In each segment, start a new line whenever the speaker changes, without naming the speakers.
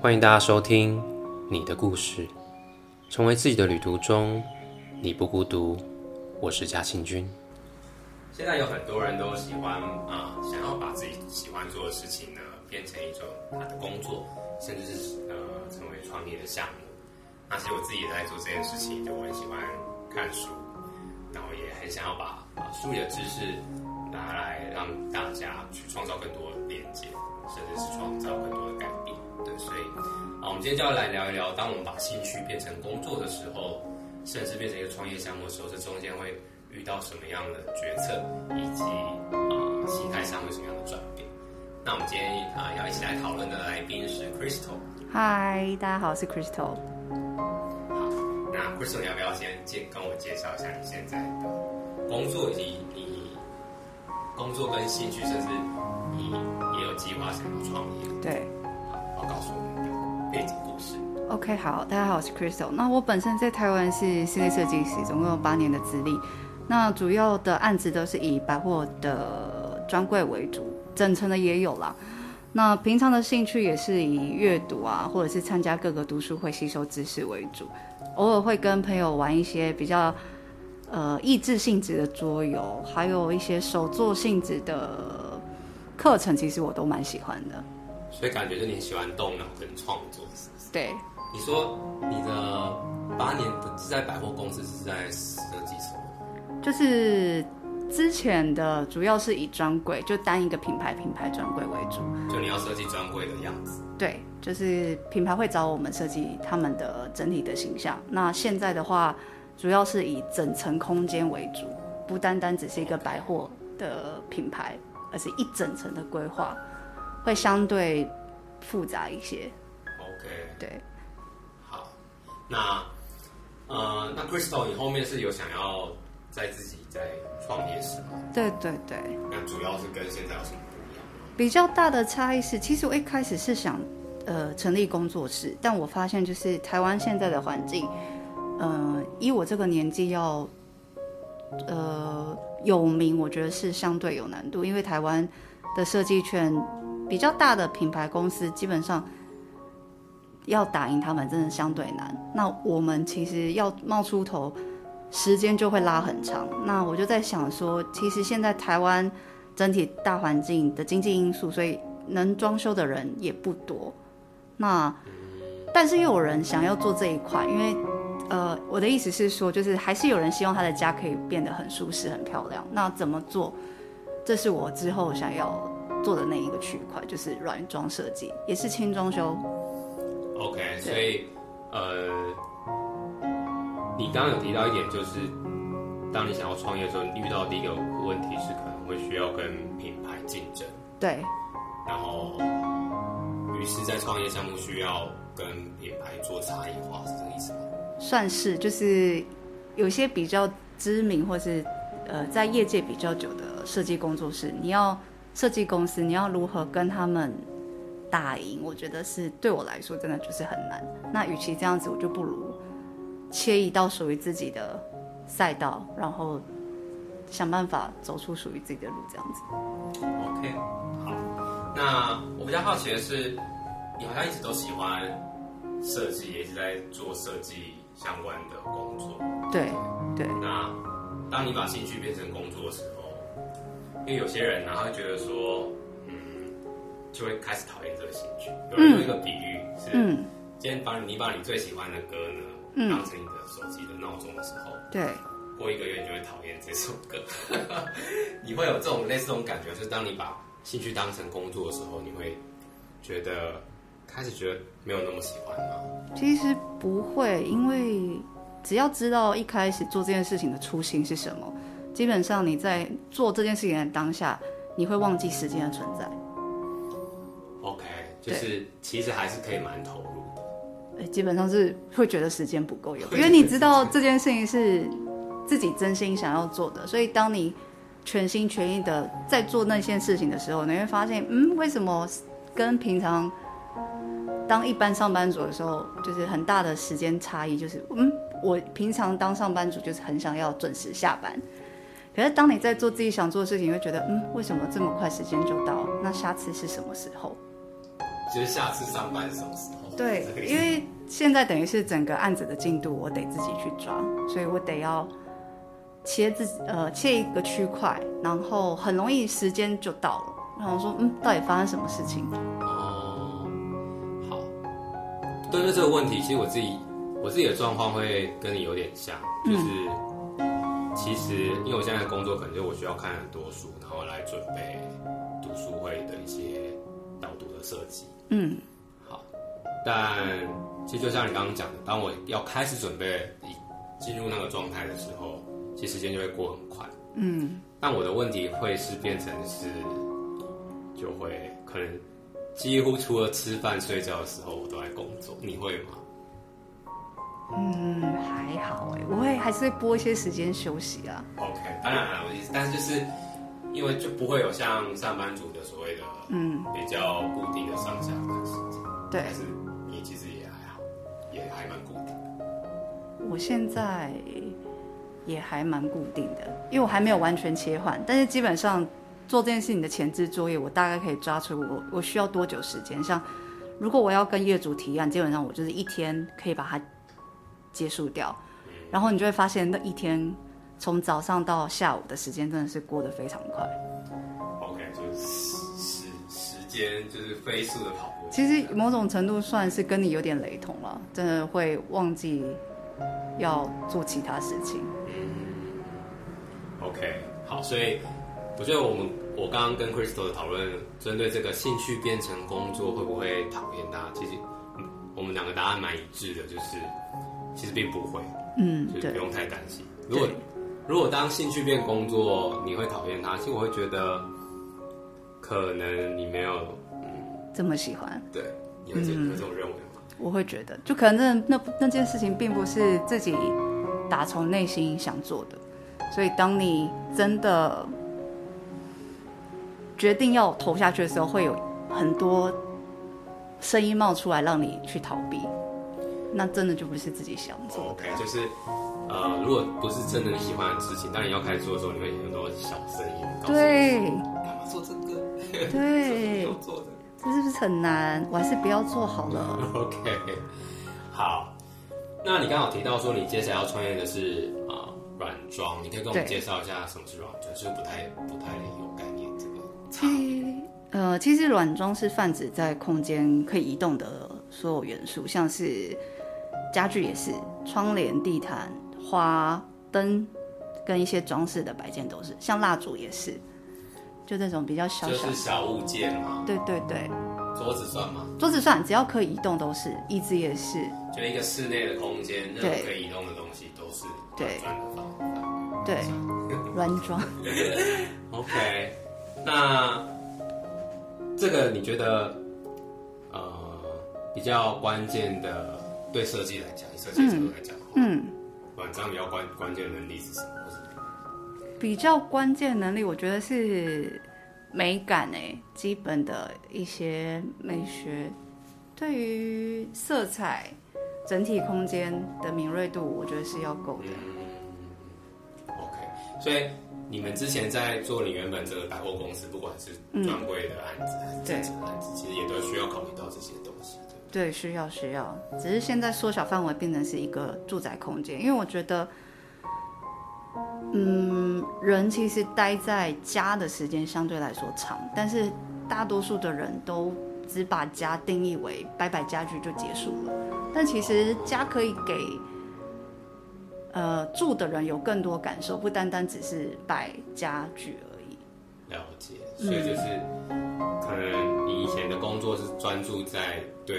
欢迎大家收听你的故事，成为自己的旅途中，你不孤独。我是嘉庆君。
现在有很多人都喜欢啊、想要把自己喜欢做的事情呢，变成一种他的工作，甚至是呃成为创业的项目。那其实我自己也在做这件事情，就我很喜欢看书，然后也很想要把啊书里的知识拿来让大家去创造更多的连接，甚至是创造更多的改变。对，所以啊，我们今天就要来聊一聊，当我们把兴趣变成工作的时候，甚至变成一个创业项目的时候，这中间会遇到什么样的决策，以及啊心态上会什么样的转变？那我们今天啊要一起来讨论的来宾是 Crystal。
嗨，大家好，我是 Crystal。
那 Crystal，你要不要先介跟我介绍一下你现在的工作，以及你工作跟兴趣，甚至你也有计划想要创
业？
对，我告诉我们的背景故事。
OK，好，大家好，我是 Crystal。那我本身在台湾是室内设计师，总共有八年的资历。那主要的案子都是以百货的专柜为主，整层的也有啦。那平常的兴趣也是以阅读啊，或者是参加各个读书会吸收知识为主。偶尔会跟朋友玩一些比较呃益智性质的桌游，还有一些手作性质的课程，其实我都蛮喜欢的。
所以感觉就你喜欢动脑跟创作，是不是？
对。
你说你的八年是在百货公司，是在设计什么？
就是之前的主要是以专柜，就单一个品牌品牌专柜为主。
就你要设计专柜的样子。
对。就是品牌会找我们设计他们的整体的形象。那现在的话，主要是以整层空间为主，不单单只是一个百货的品牌，而是一整层的规划，会相对复杂一些。
OK，
对，
好，那呃，那 Crystal，你后面是有想要在自己在创业是吗？
对对对。
那主要是跟现在有什么不一样？
比较大的差异是，其实我一开始是想。呃，成立工作室，但我发现就是台湾现在的环境，呃，以我这个年纪要，呃，有名，我觉得是相对有难度，因为台湾的设计圈比较大的品牌公司，基本上要打赢他们真的相对难。那我们其实要冒出头，时间就会拉很长。那我就在想说，其实现在台湾整体大环境的经济因素，所以能装修的人也不多。那，但是又有人想要做这一块，因为，呃，我的意思是说，就是还是有人希望他的家可以变得很舒适、很漂亮。那怎么做？这是我之后想要做的那一个区块，就是软装设计，也是轻装修。
OK，所以，呃，你刚刚有提到一点，就是当你想要创业的时候，你遇到的第一个问题是可能会需要跟品牌竞争。
对。
然后。于是，在创业项目需要跟品牌做差异化，是这个意思吗？
算是，就是有些比较知名或是呃在业界比较久的设计工作室，你要设计公司，你要如何跟他们打赢？我觉得是对我来说真的就是很难。那与其这样子，我就不如切一道属于自己的赛道，然后想办法走出属于自己的路，这样子。
OK，好。那我比较好奇的是，你好像一直都喜欢设计，也一直在做设计相关的工作。
对对。
那当你把兴趣变成工作的时候，因为有些人呢，他会觉得说，嗯，就会开始讨厌这个兴趣。有人用一个比喻是，嗯，今天把你把你最喜欢的歌呢，嗯，当成你的手机的闹钟的时候，
对，
过一个月你就会讨厌这首歌。你会有这种类似这种感觉，就是当你把兴趣当成工作的时候，你会觉得开始觉得没有那么喜欢吗？
其实不会，因为只要知道一开始做这件事情的初心是什么，基本上你在做这件事情的当下，你会忘记时间的存在。
OK，就是其实还是可以蛮投入的。
基本上是会觉得时间不够用，因为你知道这件事情是自己真心想要做的，所以当你。全心全意的在做那件事情的时候，你会发现，嗯，为什么跟平常当一般上班族的时候，就是很大的时间差异？就是，嗯，我平常当上班族就是很想要准时下班，可是当你在做自己想做的事情，你会觉得，嗯，为什么这么快时间就到？那下次是什么时候？
就是下次上班什么时候？
对，因为现在等于是整个案子的进度，我得自己去抓，所以我得要切自己呃切一个区块，然后很容易时间就到了。然后说，嗯，到底发生什么事情？
哦，好。对，对这个问题，其实我自己我自己的状况会跟你有点像，就是、嗯、其实因为我现在的工作，可能就我需要看很多书，然后来准备读书会的一些导读的设计。
嗯。
好但其实就像你刚刚讲的，当我要开始准备进入那个状态的时候，其实时间就会过很快。
嗯。
但我的问题会是变成是，就会可能几乎除了吃饭睡觉的时候，我都在工作。你会吗？
嗯，还好哎，我会还是会拨一些时间休息啊。
OK，当然了，我意思，但是就是因为就不会有像上班族的所谓的嗯比较固定的上下班时间。
对。
但是你其实也还好，也还蛮固定的。
我现在也还蛮固定的，因为我还没有完全切换。但是基本上做这件事情的前置作业，我大概可以抓出我我需要多久时间。像如果我要跟业主提案，基本上我就是一天可以把它结束掉。嗯。然后你就会发现那一天从早上到下午的时间真的是过得非常快。
OK，就是时时间就是飞速的跑过。
其实某种程度算是跟你有点雷同了，真的会忘记要做其他事情。
嗯，OK，好，所以我觉得我们我刚刚跟 Crystal 的讨论，针对这个兴趣变成工作会不会讨厌它？其实我们两个答案蛮一致的，就是其实并不会，
嗯，
就是不用太担心。如果如果当兴趣变工作，你会讨厌它？其实我会觉得可能你没有。
这么喜欢？
对，你会这有这种认为吗？
我会觉得，就可能那那那件事情并不是自己打从内心想做的，所以当你真的决定要投下去的时候，会有很多声音冒出来让你去逃避，那真的就不是自己想做的。
OK，就是呃，如果不是真的你喜欢的事情，当你要开始做的时候，你会有很多小声音告诉你
对，
干嘛做这个？
对，
要做的。
这是不是很难？我还是不要做好了。
OK，好。那你刚好提到说你接下来要创业的是啊软装，你可以跟我们介绍一下什么是软装？就是不太不太有概念这个。
其实呃，其实软装是泛指在空间可以移动的所有元素，像是家具也是，窗帘、地毯、花灯跟一些装饰的摆件都是，像蜡烛也是。就这种比较小小，
就是小物件嘛。
对对对。
桌子算吗？
桌子算，只要可以移动都是。椅子也是。
就一个室内的空间，任何可以移动的东西都是对。
对。软装。
OK，那这个你觉得呃比较关键的，对设计来讲，以设计角度来讲，
嗯，
晚上比较关关键的能力是什么？
比较关键能力，我觉得是美感诶，基本的一些美学，对于色彩、整体空间的敏锐度，我觉得是要够的。
嗯，OK，所以你们之前在做你原本这个百货公司，不管是专柜的案子还是正常的案子，其实也都需要考虑到这些东西。
对，需要需要，只是现在缩小范围，变成是一个住宅空间，因为我觉得。嗯，人其实待在家的时间相对来说长，但是大多数的人都只把家定义为摆摆家具就结束了。但其实家可以给呃住的人有更多感受，不单单只是摆家具而已。
了解，所以就是、嗯、可能前的工作是专注在对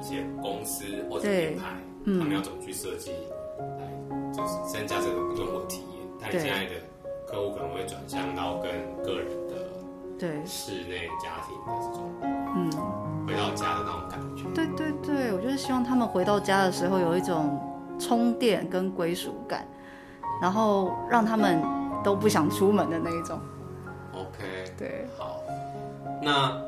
一些公司或者品牌，他们要怎么去设计。就是增加这个用户体验，但现在的客户可能会转向到跟个人的对室内家庭的这种嗯回到家的那种感觉。
对对对，我就是希望他们回到家的时候有一种充电跟归属感，然后让他们都不想出门的那一种。
OK，
对，
好。那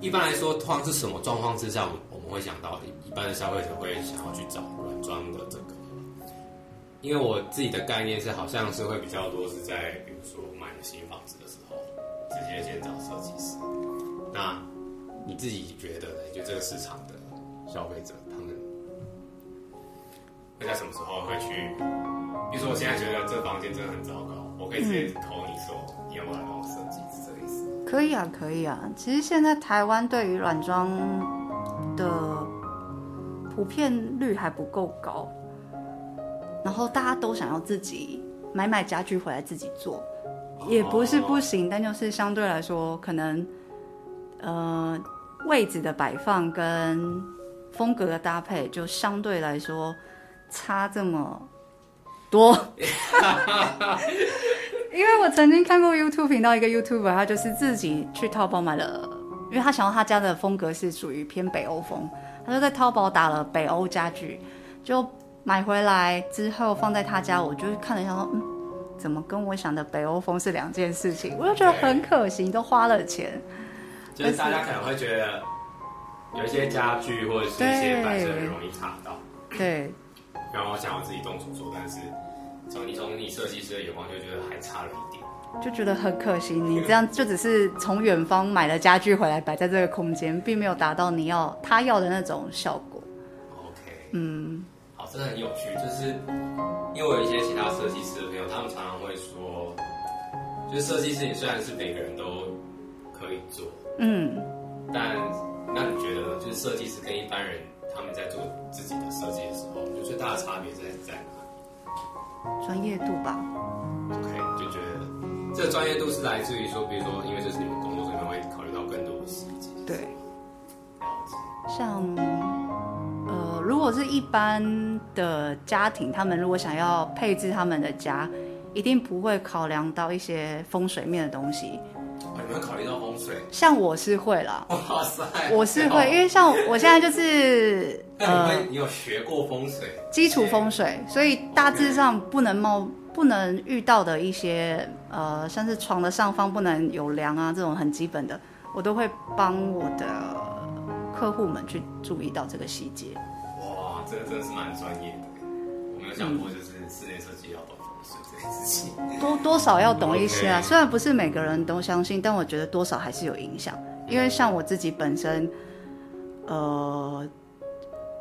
一般来说，通常是什么状况之下，我们会想到一般的消费者会想要去找软装的这个？因为我自己的概念是，好像是会比较多是在，比如说买新房子的时候，直接先找设计师。那你自己觉得呢？就这个市场的消费者，他们会在什么时候会去？比如说，我现在觉得这房间真的很糟糕，我可以直接投你说，你要不要来帮我设计？
可以啊，可以啊。其实现在台湾对于软装的普遍率还不够高，然后大家都想要自己买买家具回来自己做，也不是不行，但就是相对来说可能，呃。位置的摆放跟风格的搭配，就相对来说差这么多。因为我曾经看过 YouTube 频道，一个 YouTuber，他就是自己去淘宝买了，因为他想要他家的风格是属于偏北欧风，他就在淘宝打了北欧家具，就买回来之后放在他家，我就看了一下说，嗯，怎么跟我想的北欧风是两件事情？我就觉得很可惜，都花了钱。
就是大家可能会觉得有一些家具或者是一些摆设很容易卡到，
对。
然后我想要自己动手做，但是从你从你设计师的眼光就觉得还差了一点，
就觉得很可惜。你这样就只是从远方买了家具回来摆在这个空间，并没有达到你要他要的那种效果。
OK，
嗯，
好，真的很有趣。就是因为我有一些其他设计师的朋友，他们常常会说，就是设计师，你虽然是每个人都可以做。
嗯，
但那你觉得，就是设计师跟一般人他们在做自己的设计的时候，就最大的差别在在哪里？
专业度吧。
OK，就觉得这个专业度是来自于说，比如说，因为这是你们工作，所以你们会考虑到更多的细节。
对。像呃，如果是一般的家庭，他们如果想要配置他们的家，一定不会考量到一些风水面的东西。
你们考虑到风水？
像我是会啦，
哇塞，
我是会，因为像我现在就是
呃，你有学过风水，
基础风水，所以大致上不能冒不能遇到的一些呃，像是床的上方不能有梁啊，这种很基本的，我都会帮我的客户们去注意到这个细节。
哇，这个真的是蛮专业的，我没有想过就是室内设计要懂。
多多少要懂一些啊，虽然不是每个人都相信，但我觉得多少还是有影响。因为像我自己本身，呃，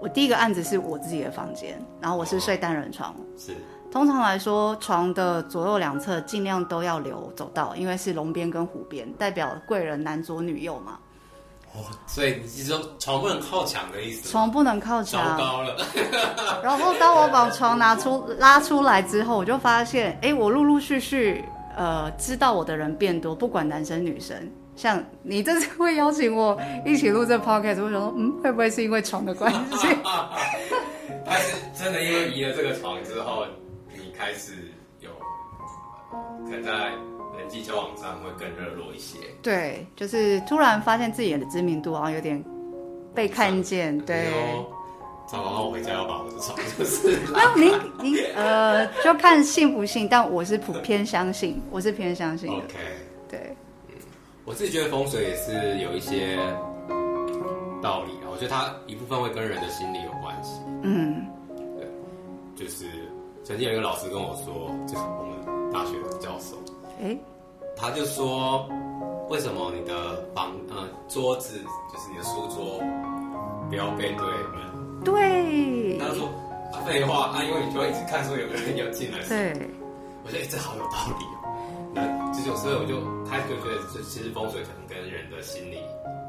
我第一个案子是我自己的房间，然后我是睡单人床，
是。
通常来说，床的左右两侧尽量都要留走道，因为是龙边跟虎边，代表贵人男左女右嘛。
所以你说床不能靠墙的意思？
床不能靠墙。
糟糕了。
然后当我把床拿出拉出来之后，我就发现，哎，我陆陆续续呃知道我的人变多，不管男生女生。像你这次会邀请我一起录这 podcast，我想说，嗯，会不会是因为床的关系？
但是真的因为移了这个床之后，你开始有可能在。人际交往上会更热络一些。对，
就是突然发现自己的知名度好像有点被看见。对，
早晚我回家要把我的床就是。
那您您呃，就看信不信，但我是普偏相信，我是偏相信的。
OK，
对，
嗯，我自己觉得风水也是有一些道理啊。我觉得它一部分会跟人的心理有关系。
嗯，
对，就是曾经有一个老师跟我说，就是我们大学的教授。
哎，
他就说，为什么你的房呃桌子就是你的书桌不要背对门？
对。
他就说废话啊，因为你就会一直看说有个人要进来。
对。
我觉得这好有道理哦。那这就所以我就开始就觉得，这其实风水可能跟人的心理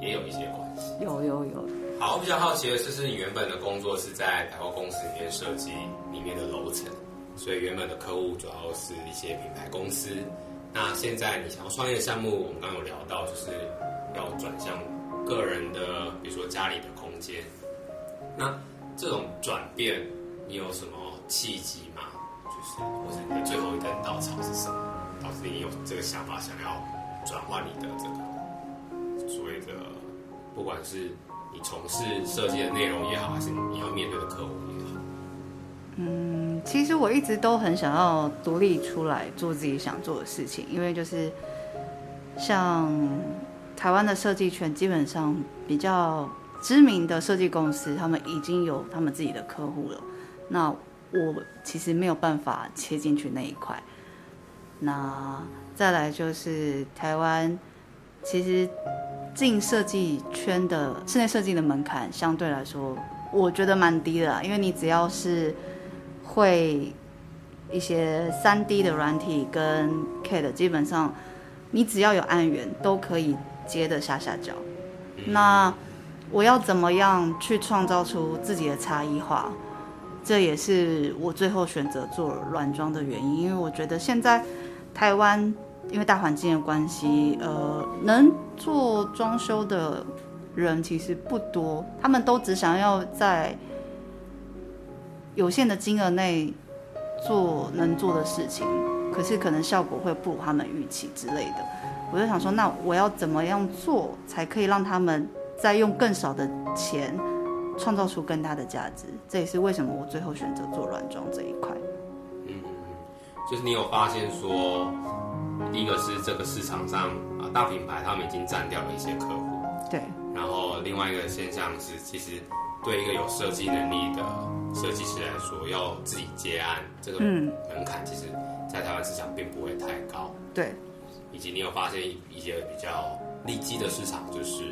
也有一些关系。
有有有。
好，我比较好奇的是，是你原本的工作是在百货公司里面设计里面的楼层，所以原本的客户主要是一些品牌公司。那现在你想要创业项目，我们刚刚有聊到，就是要转向个人的，比如说家里的空间。那这种转变，你有什么契机吗？就是或者你的最后一根稻草是什么，导致你有这个想法，想要转换你的这个所谓的，不管是你从事设计的内容也好，还是你要面对的客户也好。
嗯，其实我一直都很想要独立出来做自己想做的事情，因为就是像台湾的设计圈，基本上比较知名的设计公司，他们已经有他们自己的客户了。那我其实没有办法切进去那一块。那再来就是台湾，其实进设计圈的室内设计的门槛相对来说，我觉得蛮低的，因为你只要是会一些三 D 的软体跟 CAD，基本上你只要有案源都可以接得下下脚。那我要怎么样去创造出自己的差异化？这也是我最后选择做软装的原因，因为我觉得现在台湾因为大环境的关系，呃，能做装修的人其实不多，他们都只想要在有限的金额内做能做的事情，可是可能效果会不如他们预期之类的。我就想说，那我要怎么样做才可以让他们再用更少的钱？创造出更大的价值，这也是为什么我最后选择做软装这一块。
嗯，就是你有发现说，第一个是这个市场上啊大品牌他们已经占掉了一些客户，
对。
然后另外一个现象是，其实对一个有设计能力的设计师来说，要自己接案这个门槛，其实，在台湾市场并不会太高。
对。
以及你有发现一些比较利基的市场，就是。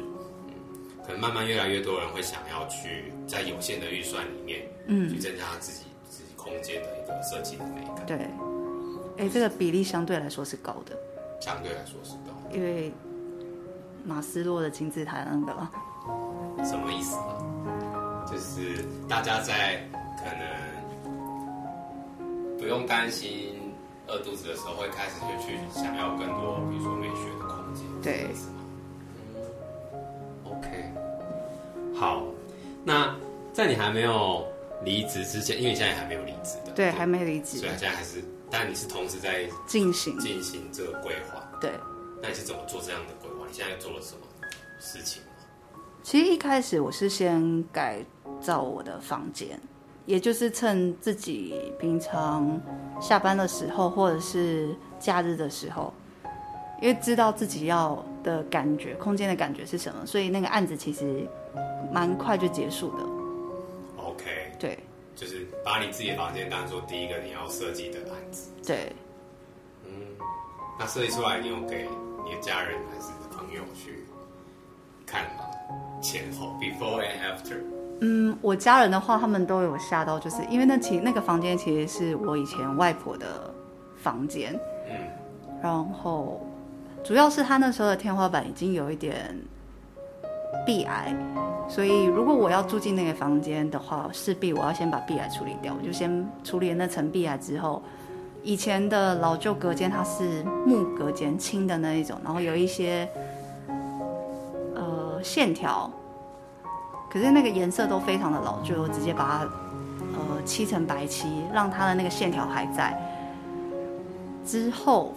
可能慢慢越来越多人会想要去在有限的预算里面，嗯，去增加自己自己空间的一个设计的美感。
对，哎，这个比例相对来说是高的。
相对来说是高的，
因为马斯洛的金字塔那个了。
什么意思呢？就是大家在可能不用担心饿肚子的时候，会开始就去想要更多，比如说美学的空间。
对。
嗯，OK，好，那在你还没有离职之前，因为你现在也还没有离职的，
对，对还没离职，
所以现在还是，但你是同时在
进行
进行这个规划，
对。
那你是怎么做这样的规划？你现在做了什么事情？
其实一开始我是先改造我的房间，也就是趁自己平常下班的时候，或者是假日的时候。因为知道自己要的感觉，空间的感觉是什么，所以那个案子其实蛮快就结束的。
OK，
对，
就是把你自己的房间当做第一个你要设计的案子。
对，
嗯，那设计出来，你有给你的家人还是朋友去看吗？前后，before and after。
嗯，我家人的话，他们都有吓到，就是因为那其那个房间其实是我以前外婆的房间，嗯，然后。主要是他那时候的天花板已经有一点壁癌，所以如果我要住进那个房间的话，势必我要先把壁癌处理掉。我就先处理了那层壁癌之后，以前的老旧隔间它是木隔间，轻的那一种，然后有一些呃线条，可是那个颜色都非常的老旧，我直接把它呃漆成白漆，让它的那个线条还在。之后。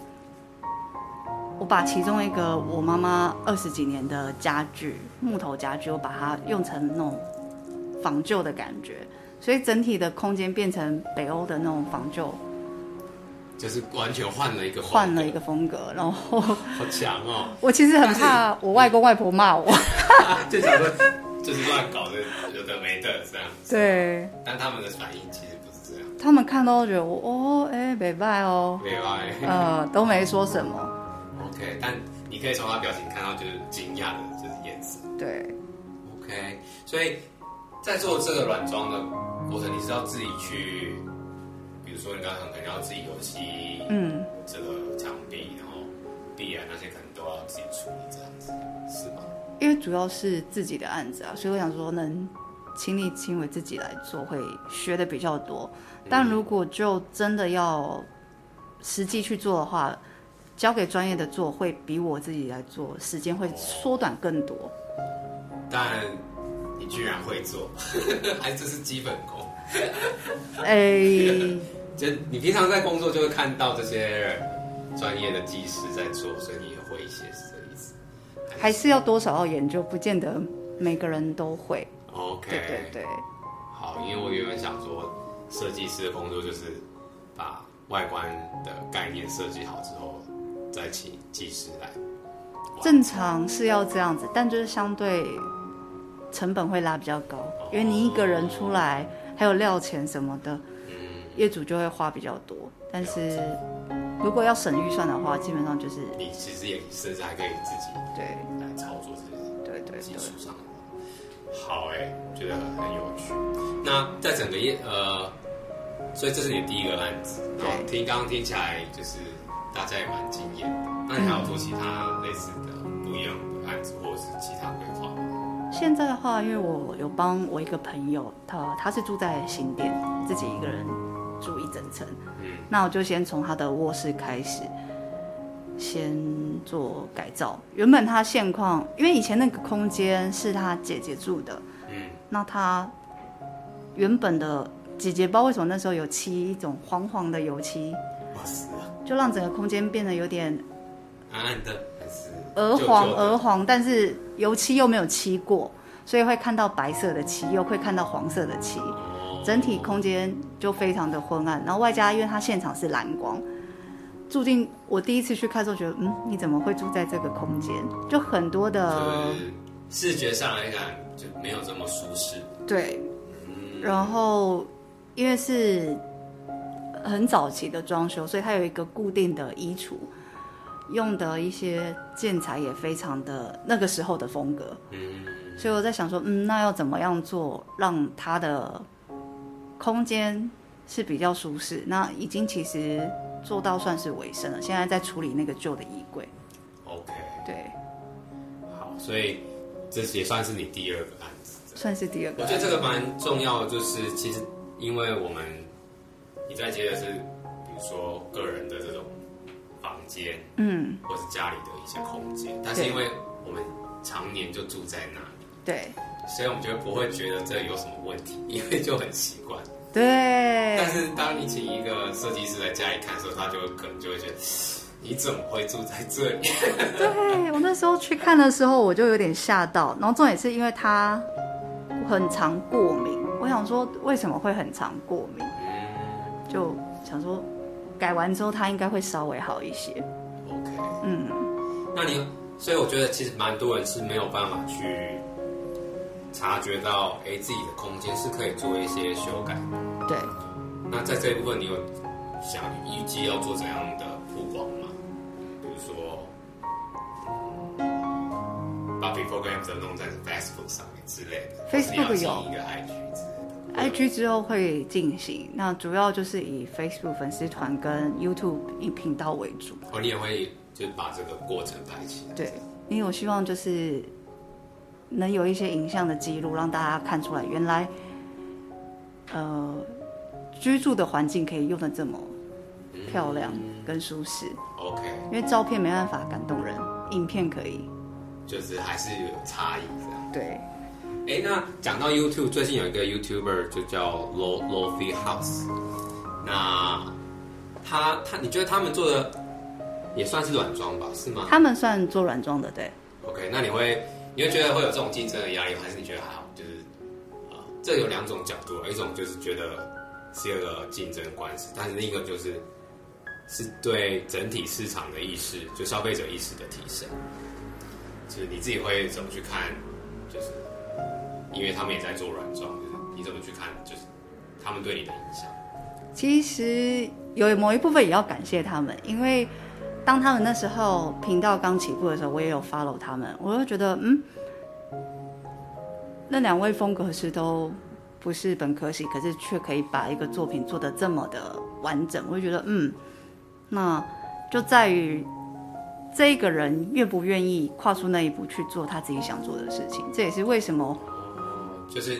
我把其中一个我妈妈二十几年的家具，木头家具，我把它用成那种仿旧的感觉，所以整体的空间变成北欧的那种仿旧，
就是完全换了一个
换了一个风格，然后好
强哦！
我其实很怕我外公外婆骂我，
就想说就是乱搞的，有的没的这样子。
对，
但他们的反应其实不是这样，
他们看到都觉得我哦，哎，没拜哦，
没拜，
呃，都没说什么。
OK，但你可以从他表情看到就是惊讶的，就是眼神。
对
，OK，所以在做这个软装的过程，你是要自己去，比如说你刚刚可能要自己油漆，嗯，这个墙壁，然后地啊那些可能都要自己处理，这样子是吗？
因为主要是自己的案子啊，所以我想说能亲力亲为自己来做，会学的比较多。但如果就真的要实际去做的话，交给专业的做会比我自己来做时间会缩短更多。
但你居然会做，还是这是基本功。
哎、欸，
就你平常在工作就会看到这些专业的技师在做，所以你也会一些是这意思。还是，
还是要多少要研究，不见得每个人都会。
OK，
对对对。
好，因为我原本想说，设计师的工作就是把外观的概念设计好之后。再请技师来，
正常是要这样子，但就是相对成本会拉比较高，因为你一个人出来，还有料钱什么的，业主就会花比较多。但是如果要省预算的话，基本上就是
你其实也甚至还可以自己对来操作这些。技术上的。好哎、欸，觉得很有趣。那在整个业呃，所以这是你的第一个案子，然后听刚刚听起来就是大家也蛮惊艳的。那你还有做其他类似的不一样的案子，或者是其他规划吗？
现在的话，因为我有帮我一个朋友，他他是住在新店，自己一个人住一整层。嗯，那我就先从他的卧室开始。先做改造，原本他现况，因为以前那个空间是他姐姐住的，嗯，那他原本的姐姐不知道为什么那时候有漆一种黄黄的油漆，哇塞，就让整个空间变得有点
暗暗的，还是
鹅黄鹅黄，但是油漆又没有漆过，所以会看到白色的漆，又会看到黄色的漆，整体空间就非常的昏暗，然后外加因为它现场是蓝光。住进我第一次去看的时候，觉得嗯，你怎么会住在这个空间？就很多的
视觉上来看就没有这么舒适。
对，嗯、然后因为是很早期的装修，所以它有一个固定的衣橱，用的一些建材也非常的那个时候的风格。嗯，所以我在想说，嗯，那要怎么样做让它的空间是比较舒适？那已经其实。做到算是尾声了，现在在处理那个旧的衣柜。
OK，
对，
好，所以这也算是你第二个案子，
算是第二个。
我觉得这个蛮重要的，就是其实因为我们你在接的是，比如说个人的这种房间，嗯，或是家里的一些空间，但是因为我们常年就住在那里，
对，
所以我们就不会觉得这有什么问题，因为就很习惯。
对，
但是当你请一个设计师在家里看的时候，他就可能就会觉得，你怎么会住在这里？
对，我那时候去看的时候，我就有点吓到。然后重点是因为他很常过敏，我想说为什么会很常过敏？就想说改完之后他应该会稍微好一些。
OK，嗯，那你所以我觉得其实蛮多人是没有办法去。察觉到，哎，自己的空间是可以做一些修改的。
对。
那在这一部分，你有想预计要做怎样的曝光吗？比如说，把 before after 弄在 Facebook 上面之类的。
Facebook
有一个 IG 之类的。
IG 之后会进行，那主要就是以 Facebook 粉丝团跟 YouTube 频道为主。
哦，你也会就把这个过程拍起来。
对，因为我希望就是。能有一些影像的记录，让大家看出来，原来，呃，居住的环境可以用的这么漂亮跟舒适。
OK，
因为照片没办法感动人，影片可以。
就是还是有差异这样。
对。
哎，那讲到 YouTube，最近有一个 YouTuber 就叫 Lo Lofi House，那他他，你觉得他们做的也算是软装吧？是吗？
他们算做软装的，对。
OK，那你会？你会觉得会有这种竞争的压力，还是你觉得还好？就是啊，这有两种角度，一种就是觉得是一个竞争关系，但是另一个就是是对整体市场的意识，就消费者意识的提升。就是你自己会怎么去看？就是因为他们也在做软装，就是你怎么去看？就是他们对你的影响。
其实有某一部分也要感谢他们，因为。当他们那时候频道刚起步的时候，我也有 follow 他们，我就觉得，嗯，那两位风格师都不是本科系，可是却可以把一个作品做得这么的完整，我就觉得，嗯，那就在于这个人愿不愿意跨出那一步去做他自己想做的事情，这也是为什么。
哦，就是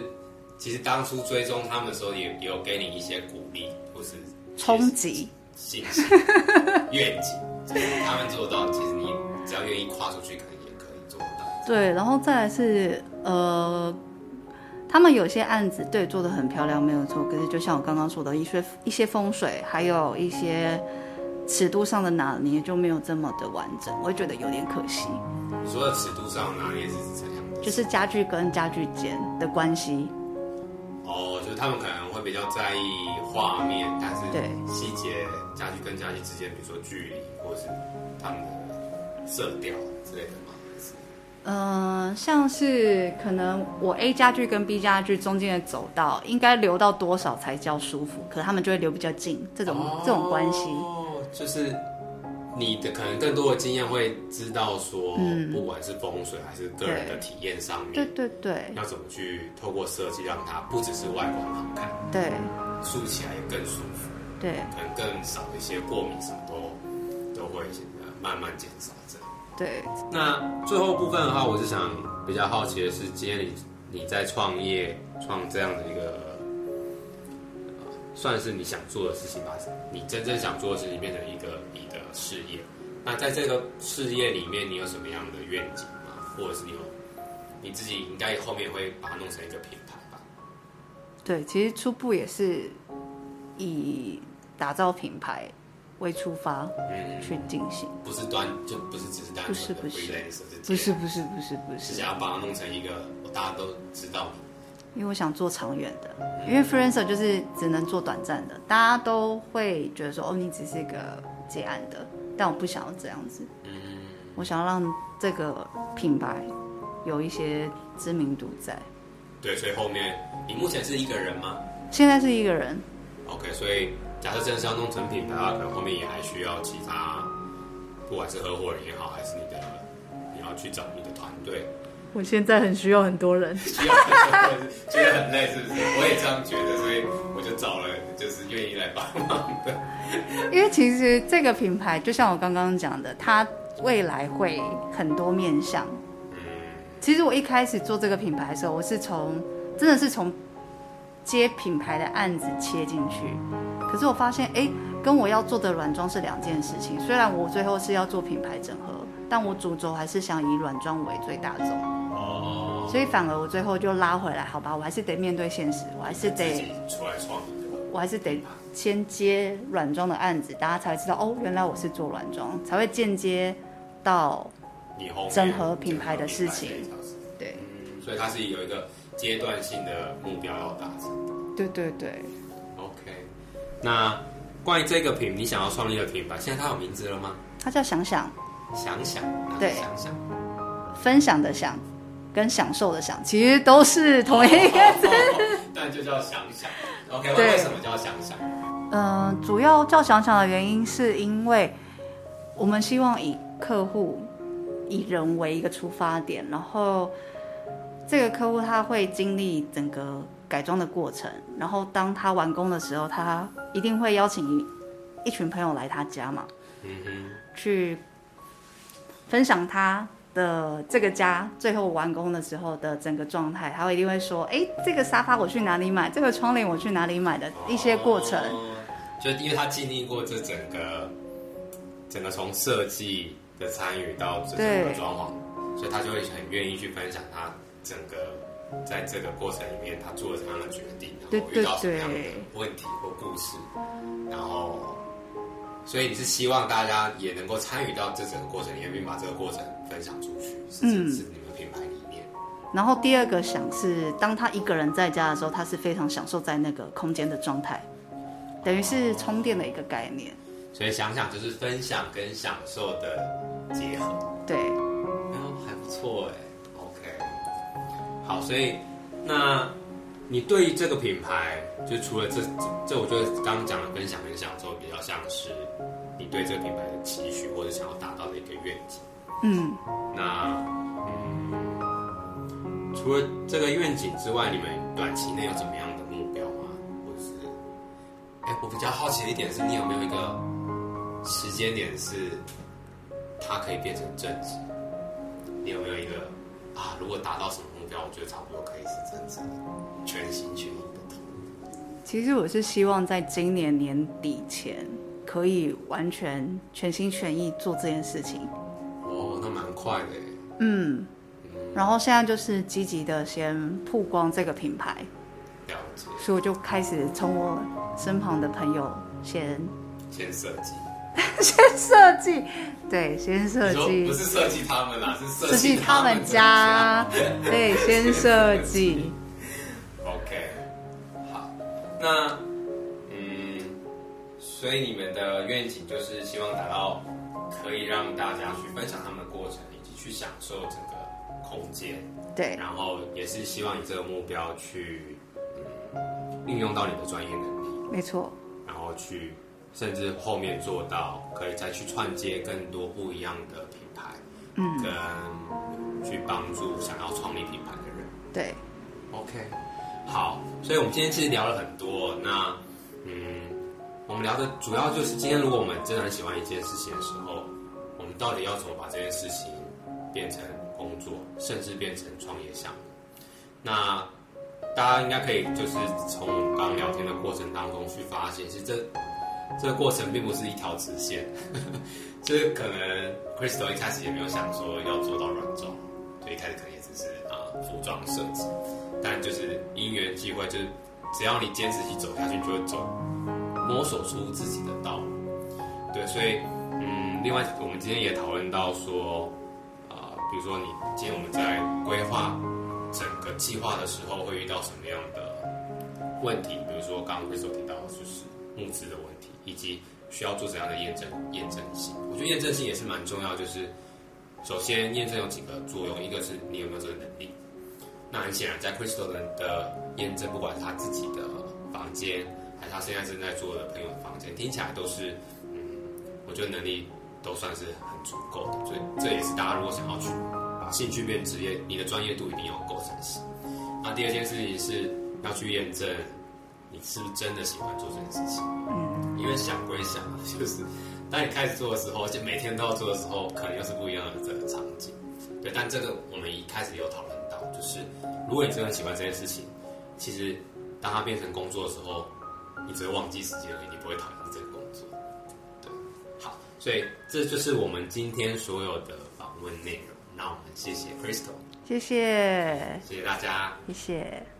其实当初追踪他们的时候，也有给你一些鼓励或是
冲击、
信心、愿景。他们做到，其实你只要愿意跨出去，可能也可以做到。
对，然后再来是呃，他们有些案子对做的很漂亮，没有错。可是就像我刚刚说的，一些一些风水，还有一些尺度上的拿捏就没有这么的完整，我会觉得有点可惜。
你说的尺度上拿捏是怎样？
就是家具跟家具间的关系。
哦，就是他们可能会比较在意画面，但是对细节，家具跟家具之间，比如说距离或是他们的色调之类的吗？
嗯、呃，像是可能我 A 家具跟 B 家具中间的走道应该留到多少才叫舒服，可是他们就会留比较近，这种、哦、这种关系。
就是你的可能更多的经验会知道说，嗯、不管是风水还是个人的体验上面，
对对对，
要怎么去透过设计让它不只是外观好看，
对，
住起来也更舒服，
对，
可能更少一些过敏什么都都会慢慢减少这样。
对，
那最后部分的话，我是想比较好奇的是，今天你你在创业创这样的一个。算是你想做的事情吧，你真正想做的事情变成一个事业。那在这个事业里面，你有什么样的愿景吗？或者是你有你自己应该后面会把它弄成一个品牌吧？
对，其实初步也是以打造品牌为出发，嗯，去进行，
不是端就不是只是单纯的 freelancer，
不是不是不是不是，
是想要把它弄成一个大家都知道你。
因为我想做长远的，因为 freelancer 就是只能做短暂的，大家都会觉得说，哦，你只是一个接案的，但我不想要这样子，我想要让这个品牌有一些知名度在。
对，所以后面你目前是一个人吗？
现在是一个人。
OK，所以假设真的是要弄成品牌的话，可能后面也还需要其他，不管是合伙人也好，还是你的，你要去找你的团队。
我现在很需要很多人，
需要很多人，觉得很累，是不是？我也这样觉得，所以我就找了，就是愿意来帮忙的。
因为其实这个品牌，就像我刚刚讲的，它未来会很多面向。嗯，其实我一开始做这个品牌的时候，我是从真的是从接品牌的案子切进去，可是我发现，哎，跟我要做的软装是两件事情。虽然我最后是要做品牌整合。但我主轴还是想以软装为最大宗，哦，所以反而我最后就拉回来，好吧，我还是得面对现实，我还是得
出来创，
我还是得先接软装的案子，大家才会知道哦，原来我是做软装，才会间接到整合品牌的事情，对，
嗯，所以它是有一个阶段性的目标要达成，
对对对
，OK，那关于这个品，你想要创立的品牌，现在它有名字了吗？
它叫想想。
想想，
对，
想想，
分享的想，跟享受的想，其实都是同一个字，但就叫想想。
OK，为什么叫想想？
嗯、呃，主要叫想想的原因，是因为我们希望以客户以人为一个出发点，然后这个客户他会经历整个改装的过程，然后当他完工的时候，他一定会邀请一一群朋友来他家嘛，嗯哼，去。分享他的这个家最后完工的时候的整个状态，他会一定会说：“哎，这个沙发我去哪里买？这个窗帘我去哪里买的？一些过程。哦”
就因为他经历过这整个，整个从设计的参与到整个装潢，所以他就会很愿意去分享他整个在这个过程里面他做了什么样的决定，然后遇到什么样的问题或故事，然后。所以你是希望大家也能够参与到这整个过程里面，并把这个过程分享出去，是是你们品牌理念。
然后第二个想是，当他一个人在家的时候，他是非常享受在那个空间的状态，等于是充电的一个概念。
所以想想就是分享跟享受的结合。
对，
然后还不错哎。OK，好，所以那。你对于这个品牌，就除了这这，这我觉得刚刚讲的分享跟享受，比较像是你对这个品牌的期许，或者想要达到的一个愿景。嗯，那嗯，除了这个愿景之外，你们短期内有怎么样的目标吗？或者是，哎，我比较好奇的一点是，你有没有一个时间点是它可以变成正职？你有没有一个啊？如果达到什么目标，我觉得差不多可以是正职。全心全意的投入。
其实我是希望在今年年底前可以完全全心全意做这件事情。
哦，那蛮快的。
嗯。然后现在就是积极的先曝光这个品牌。
了解。
所以我就开始从我身旁的朋友先
先设计，
先设计，对，先设计。
不是设计他们啦，是设计
他们家。对，先设计。
那，嗯，所以你们的愿景就是希望达到可以让大家去分享他们的过程，以及去享受整个空间。
对。
然后也是希望以这个目标去，嗯，运用到你的专业能力。
没错。
然后去甚至后面做到可以再去串接更多不一样的品牌，
嗯，
跟去帮助想要创立品牌的人。
对
，OK，好，所以我们今天其实聊了很多。那，嗯，我们聊的主要就是今天，如果我们真的很喜欢一件事情的时候，我们到底要怎么把这件事情变成工作，甚至变成创业项目？那大家应该可以就是从刚聊天的过程当中去发现，其实这这个过程并不是一条直线，就是可能 Crystal 一开始也没有想说要做到软装，所以一开始可能也只是啊、服装设计，但就是因缘际会，就是只要你坚持去走下去，就会走摸索出自己的道路。对，所以嗯，另外我们今天也讨论到说啊、比如说你今天我们在规划整个计划的时候会遇到什么样的问题，比如说刚刚 Crystal 提到的就是。募资的问题，以及需要做怎样的验证验证性，我觉得验证性也是蛮重要。就是首先验证有几个作用，一个是你有没有这个能力。那很显然，在 Crystal 的验证，不管是他自己的房间，还是他现在正在做的朋友的房间，听起来都是，嗯，我觉得能力都算是很足够的。所以这也是大家如果想要去把兴趣变职业，你的专业度一定要够才行。那第二件事情是要去验证。你是不是真的喜欢做这件事情？嗯，因为想归想，就是当你开始做的时候，而且每天都要做的时候，可能又是不一样的这个场景。对，但这个我们一开始有讨论到，就是如果你真的喜欢这件事情，其实当它变成工作的时候，你只会忘记时间而已，你不会讨厌这个工作。对，好，所以这就是我们今天所有的访问内容。那我们谢谢 Crystal，
谢谢，
谢谢大家，
谢谢。